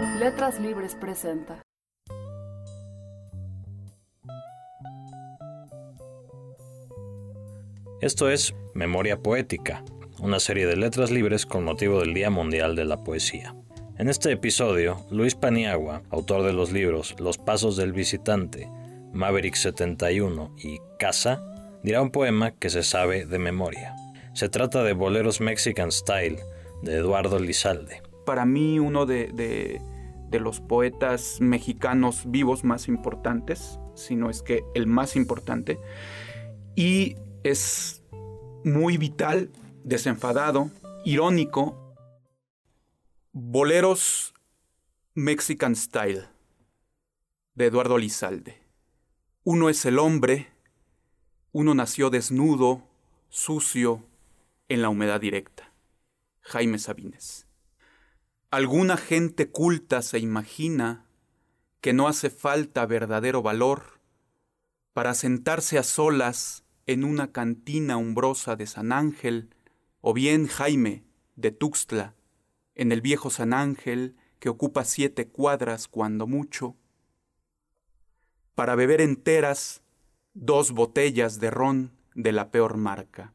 Letras Libres presenta. Esto es Memoria Poética, una serie de letras libres con motivo del Día Mundial de la Poesía. En este episodio, Luis Paniagua, autor de los libros Los Pasos del Visitante, Maverick 71 y Casa, dirá un poema que se sabe de memoria. Se trata de Boleros Mexican Style, de Eduardo Lizalde. Para mí, uno de, los poetas mexicanos vivos más importantes, si no es que el más importante, y es muy vital, desenfadado, irónico. Boleros Mexican Style, de Eduardo Lizalde. Uno es el hombre, uno nació desnudo, sucio, en la humedad directa. Jaime Sabines. Alguna gente culta se imagina que no hace falta verdadero valor para sentarse a solas en una cantina umbrosa de San Ángel, o bien Jaime de Tuxtla, en el viejo San Ángel que ocupa siete cuadras cuando mucho, para beber enteras dos botellas de ron de la peor marca.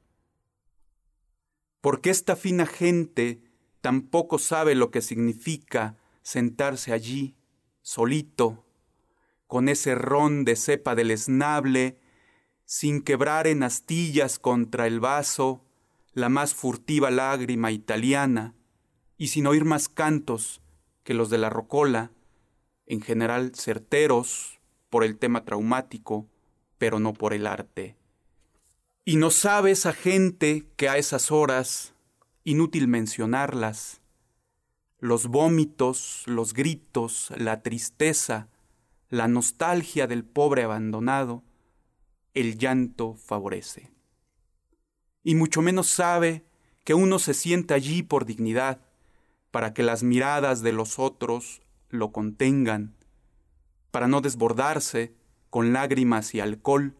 Porque esta fina gente tampoco sabe lo que significa sentarse allí, solito, con ese ron de cepa del esnable, sin quebrar en astillas contra el vaso la más furtiva lágrima italiana, y sin oír más cantos que los de la rocola, en general certeros, por el tema traumático, pero no por el arte. Y no sabe esa gente que a esas horas, inútil mencionarlas, los vómitos, los gritos, la tristeza, la nostalgia del pobre abandonado, el llanto favorece. Y mucho menos sabe que uno se sienta allí por dignidad, para que las miradas de los otros lo contengan, para no desbordarse con lágrimas y alcohol,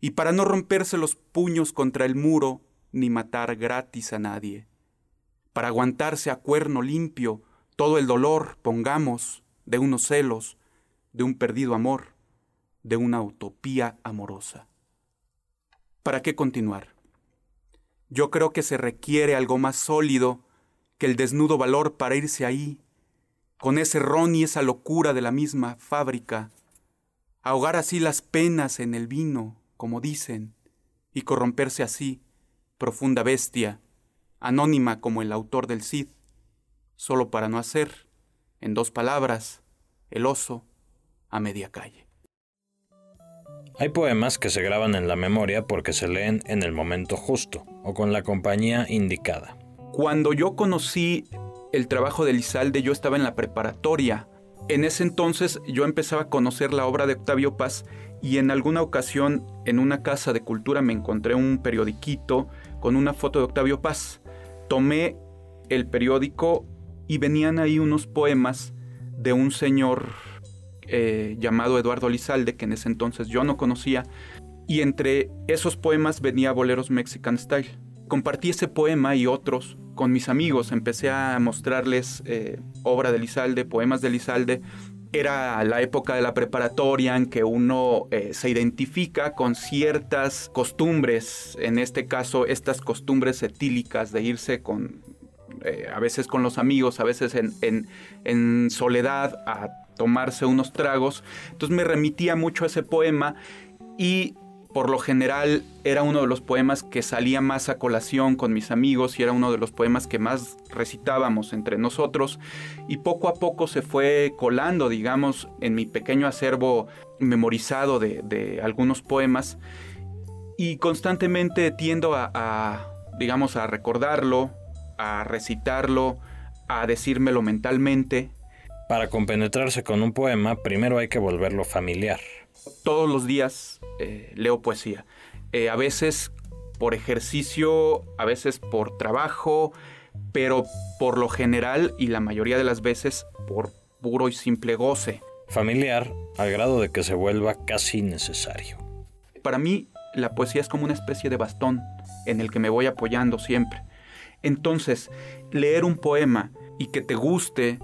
y para no romperse los puños contra el muro ni matar gratis a nadie, para aguantarse a cuerno limpio todo el dolor, pongamos, de unos celos, de un perdido amor, de una utopía amorosa. ¿Para qué continuar? Yo creo que se requiere algo más sólido que el desnudo valor para irse ahí, con ese ron y esa locura de la misma fábrica, ahogar así las penas en el vino, como dicen, y corromperse así, profunda bestia, anónima como el autor del Cid, solo para no hacer, en dos palabras, el oso a media calle. Hay poemas que se graban en la memoria porque se leen en el momento justo o con la compañía indicada. Cuando yo conocí el trabajo de Lizalde, yo estaba en la preparatoria. En ese entonces yo empezaba a conocer la obra de Octavio Paz y en alguna ocasión en una casa de cultura me encontré un periodiquito con una foto de Octavio Paz. Tomé el periódico y venían ahí unos poemas de un señor eh, llamado Eduardo Lizalde, que en ese entonces yo no conocía, y entre esos poemas venía Boleros Mexican Style. Compartí ese poema y otros con mis amigos, empecé a mostrarles eh, obra de Lizalde, poemas de Lizalde. Era la época de la preparatoria en que uno eh, se identifica con ciertas costumbres, en este caso estas costumbres etílicas de irse con, eh, a veces con los amigos, a veces en, en soledad a tomarse unos tragos. Entonces me remitía mucho a ese poema y por lo general era uno de los poemas que salía más a colación con mis amigos y era uno de los poemas que más recitábamos entre nosotros y poco a poco se fue colando, digamos, en mi pequeño acervo memorizado de, algunos poemas y constantemente tiendo a, digamos, a recordarlo, a recitarlo, a decírmelo mentalmente. Para compenetrarse con un poema, primero hay que volverlo familiar. Todos los días eh, leo poesía. Eh, a veces por ejercicio, a veces por trabajo, pero por lo general y la mayoría de las veces por puro y simple goce. Familiar al grado de que se vuelva casi necesario. Para mí, la poesía es como una especie de bastón en el que me voy apoyando siempre. Entonces, leer un poema y que te guste,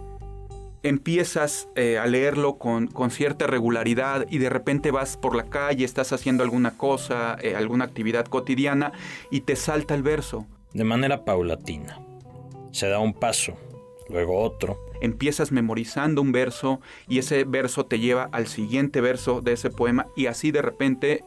empiezas eh, a leerlo con, cierta regularidad y de repente vas por la calle, estás haciendo alguna cosa, eh, alguna actividad cotidiana y te salta el verso. De manera paulatina. Se da un paso, luego otro. Empiezas memorizando un verso y ese verso te lleva al siguiente verso de ese poema y así de repente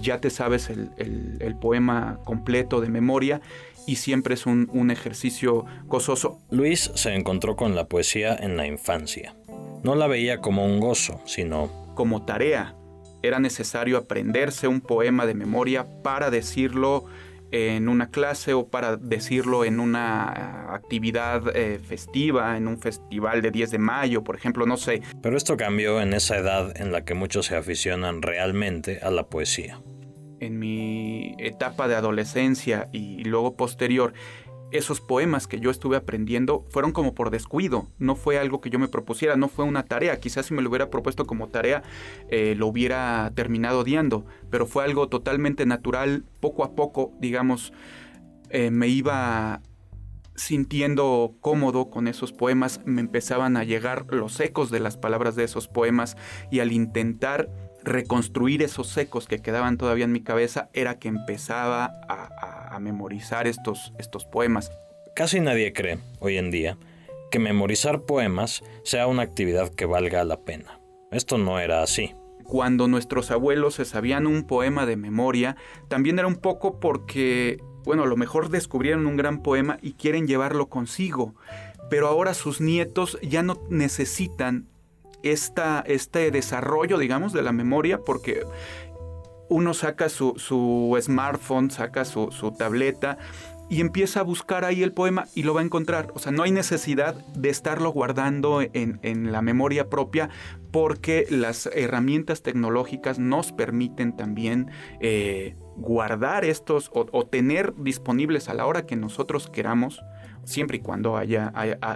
ya te sabes el poema completo de memoria y siempre es un, un ejercicio gozoso. Luis se encontró con la poesía en la infancia. No la veía como un gozo, sino como tarea. Era necesario aprenderse un poema de memoria para decirlo en una clase o para decirlo en una actividad eh, festiva, en un festival de 10 de mayo, por ejemplo, no sé. Pero esto cambió en esa edad en la que muchos se aficionan realmente a la poesía en mi etapa de adolescencia y luego posterior, esos poemas que yo estuve aprendiendo fueron como por descuido, no fue algo que yo me propusiera, no fue una tarea, quizás si me lo hubiera propuesto como tarea eh, lo hubiera terminado odiando, pero fue algo totalmente natural, poco a poco, digamos, eh, me iba sintiendo cómodo con esos poemas, me empezaban a llegar los ecos de las palabras de esos poemas y al intentar reconstruir esos ecos que quedaban todavía en mi cabeza era que empezaba a, memorizar estos, estos poemas. Casi nadie cree, hoy en día, que memorizar poemas sea una actividad que valga la pena. Esto no era así. Cuando nuestros abuelos se sabían un poema de memoria, también era un poco porque, bueno, a lo mejor descubrieron un gran poema y quieren llevarlo consigo, pero ahora sus nietos ya no necesitan esta, este desarrollo, digamos, de la memoria, porque uno saca su, smartphone, saca su, tableta y empieza a buscar ahí el poema y lo va a encontrar. O sea, no hay necesidad de estarlo guardando en, la memoria propia porque las herramientas tecnológicas nos permiten también eh, guardar estos o, tener disponibles a la hora que nosotros queramos siempre y cuando haya,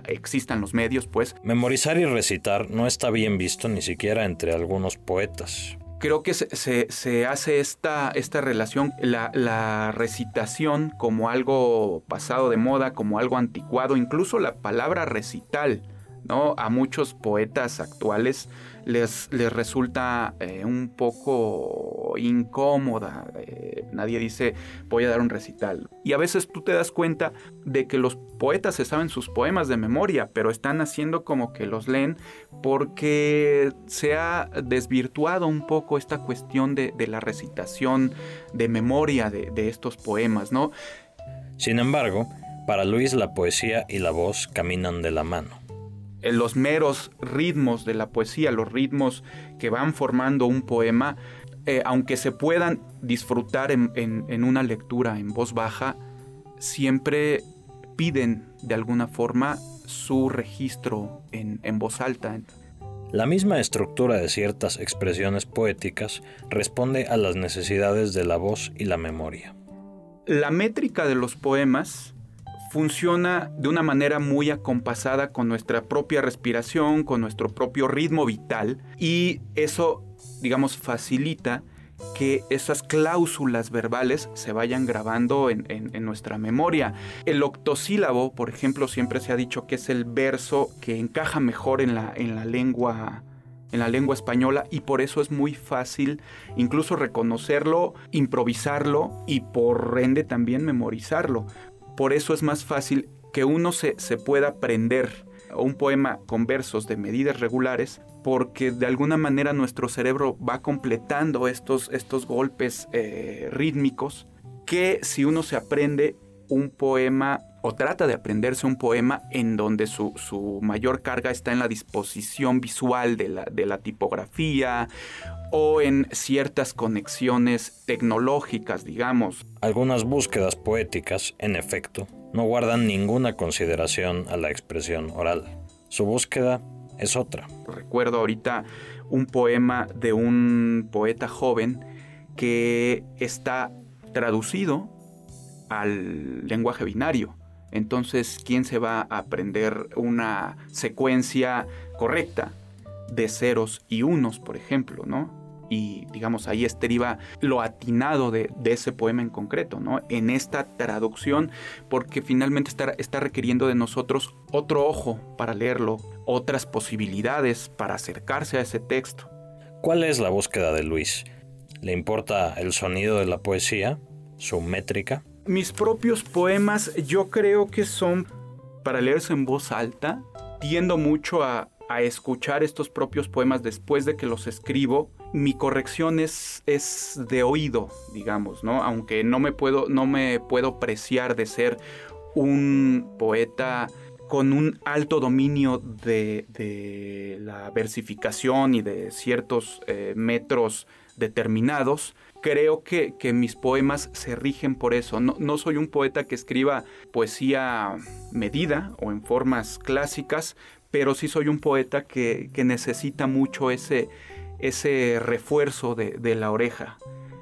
existan los medios, pues. Memorizar y recitar no está bien visto ni siquiera entre algunos poetas. Creo que se, hace esta, esta relación, la, la, recitación como algo pasado de moda, como algo anticuado, incluso la palabra recital, ¿no? A muchos poetas actuales les, les resulta eh, un poco incómoda. Eh, nadie dice voy a dar un recital. Y a veces tú te das cuenta de que los poetas se saben sus poemas de memoria, pero están haciendo como que los leen porque se ha desvirtuado un poco esta cuestión de, la recitación de memoria de, de estos poemas, ¿no? Sin embargo, para Luis la poesía y la voz caminan de la mano los meros ritmos de la poesía, los ritmos que van formando un poema, eh, aunque se puedan disfrutar en, una lectura en voz baja, siempre piden de alguna forma su registro en, en voz alta. La misma estructura de ciertas expresiones poéticas responde a las necesidades de la voz y la memoria. La métrica de los poemas funciona de una manera muy acompasada con nuestra propia respiración, con nuestro propio ritmo vital y eso, digamos, facilita que esas cláusulas verbales se vayan grabando en, nuestra memoria. El octosílabo, por ejemplo, siempre se ha dicho que es el verso que encaja mejor en la, en la lengua en la lengua española y por eso es muy fácil incluso reconocerlo, improvisarlo y por ende también memorizarlo. Por eso es más fácil que uno se, pueda aprender un poema con versos de medidas regulares porque de alguna manera nuestro cerebro va completando estos, estos golpes eh, rítmicos que si uno se aprende un poema o trata de aprenderse un poema en donde su, mayor carga está en la disposición visual de la, de la tipografía o en ciertas conexiones tecnológicas, digamos. Algunas búsquedas poéticas, en efecto, no guardan ninguna consideración a la expresión oral. Su búsqueda es otra. Recuerdo ahorita un poema de un poeta joven que está traducido al lenguaje binario. Entonces, ¿quién se va a aprender una secuencia correcta de ceros y unos, por ejemplo, ¿no? Y digamos ahí estriba lo atinado de, ese poema en concreto, ¿no? En esta traducción, porque finalmente está, está requiriendo de nosotros otro ojo para leerlo, otras posibilidades para acercarse a ese texto. ¿Cuál es la búsqueda de Luis? ¿Le importa el sonido de la poesía? ¿Su métrica? Mis propios poemas yo creo que son para leerse en voz alta. Tiendo mucho a, a escuchar estos propios poemas después de que los escribo, mi corrección es, es de oído, digamos, ¿no? Aunque no me puedo, no me puedo preciar de ser un poeta con un alto dominio de, la versificación y de ciertos eh, metros determinados, creo que, mis poemas se rigen por eso. No, no, soy un poeta que escriba poesía medida o en formas clásicas, pero sí soy un poeta que, necesita mucho ese, ese refuerzo de, la oreja.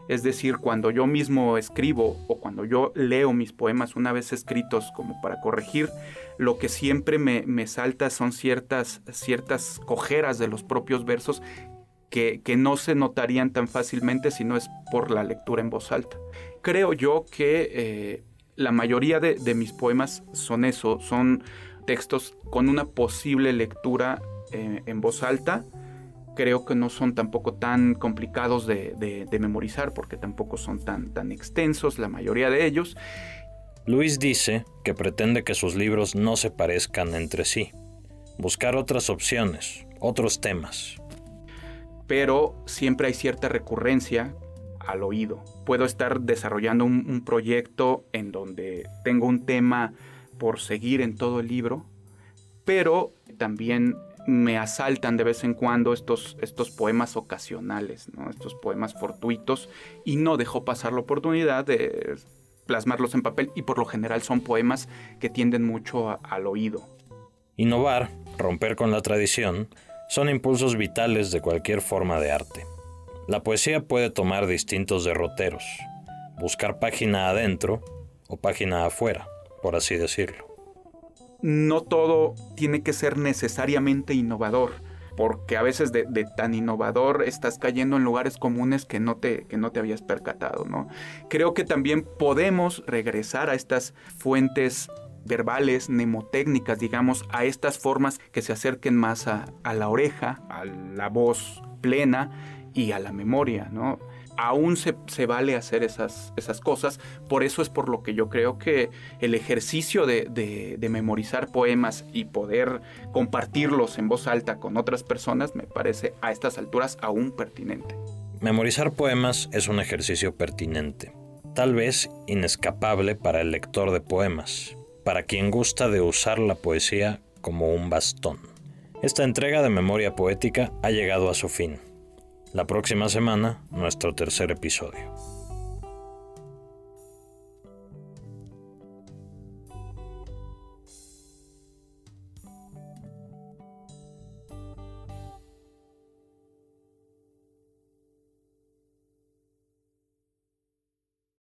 Es decir, cuando yo mismo escribo o cuando yo leo mis poemas una vez escritos como para corregir, lo que siempre me, salta son ciertas, ciertas cojeras de los propios versos que, no se notarían tan fácilmente si no es por la lectura en voz alta. Creo yo que eh, la mayoría de, de mis poemas son eso, son textos con una posible lectura eh, en voz alta, creo que no son tampoco tan complicados de, memorizar porque tampoco son tan, tan extensos la mayoría de ellos. Luis dice que pretende que sus libros no se parezcan entre sí, buscar otras opciones, otros temas. Pero siempre hay cierta recurrencia al oído. Puedo estar desarrollando un proyecto en donde tengo un tema por seguir en todo el libro, pero también me asaltan de vez en cuando estos, estos poemas ocasionales, estos poemas fortuitos, y no dejo pasar la oportunidad de plasmarlos en papel, y por lo general son poemas que tienden mucho al oído. Innovar, romper con la tradición, son impulsos vitales de cualquier forma de arte. La poesía puede tomar distintos derroteros, buscar página adentro o página afuera por así decirlo. No todo tiene que ser necesariamente innovador, porque a veces de, tan innovador estás cayendo en lugares comunes que no, te, que no te habías percatado, ¿no? Creo que también podemos regresar a estas fuentes verbales, mnemotécnicas, digamos, a estas formas que se acerquen más a, a la oreja, a la voz plena y a la memoria, ¿no? Aún se, vale hacer esas, esas, cosas. Por eso es por lo que yo creo que el ejercicio de, memorizar poemas y poder compartirlos en voz alta con otras personas me parece a estas alturas aún pertinente. Memorizar poemas es un ejercicio pertinente, tal vez inescapable para el lector de poemas, para quien gusta de usar la poesía como un bastón. Esta entrega de memoria poética ha llegado a su fin. La próxima semana, nuestro tercer episodio.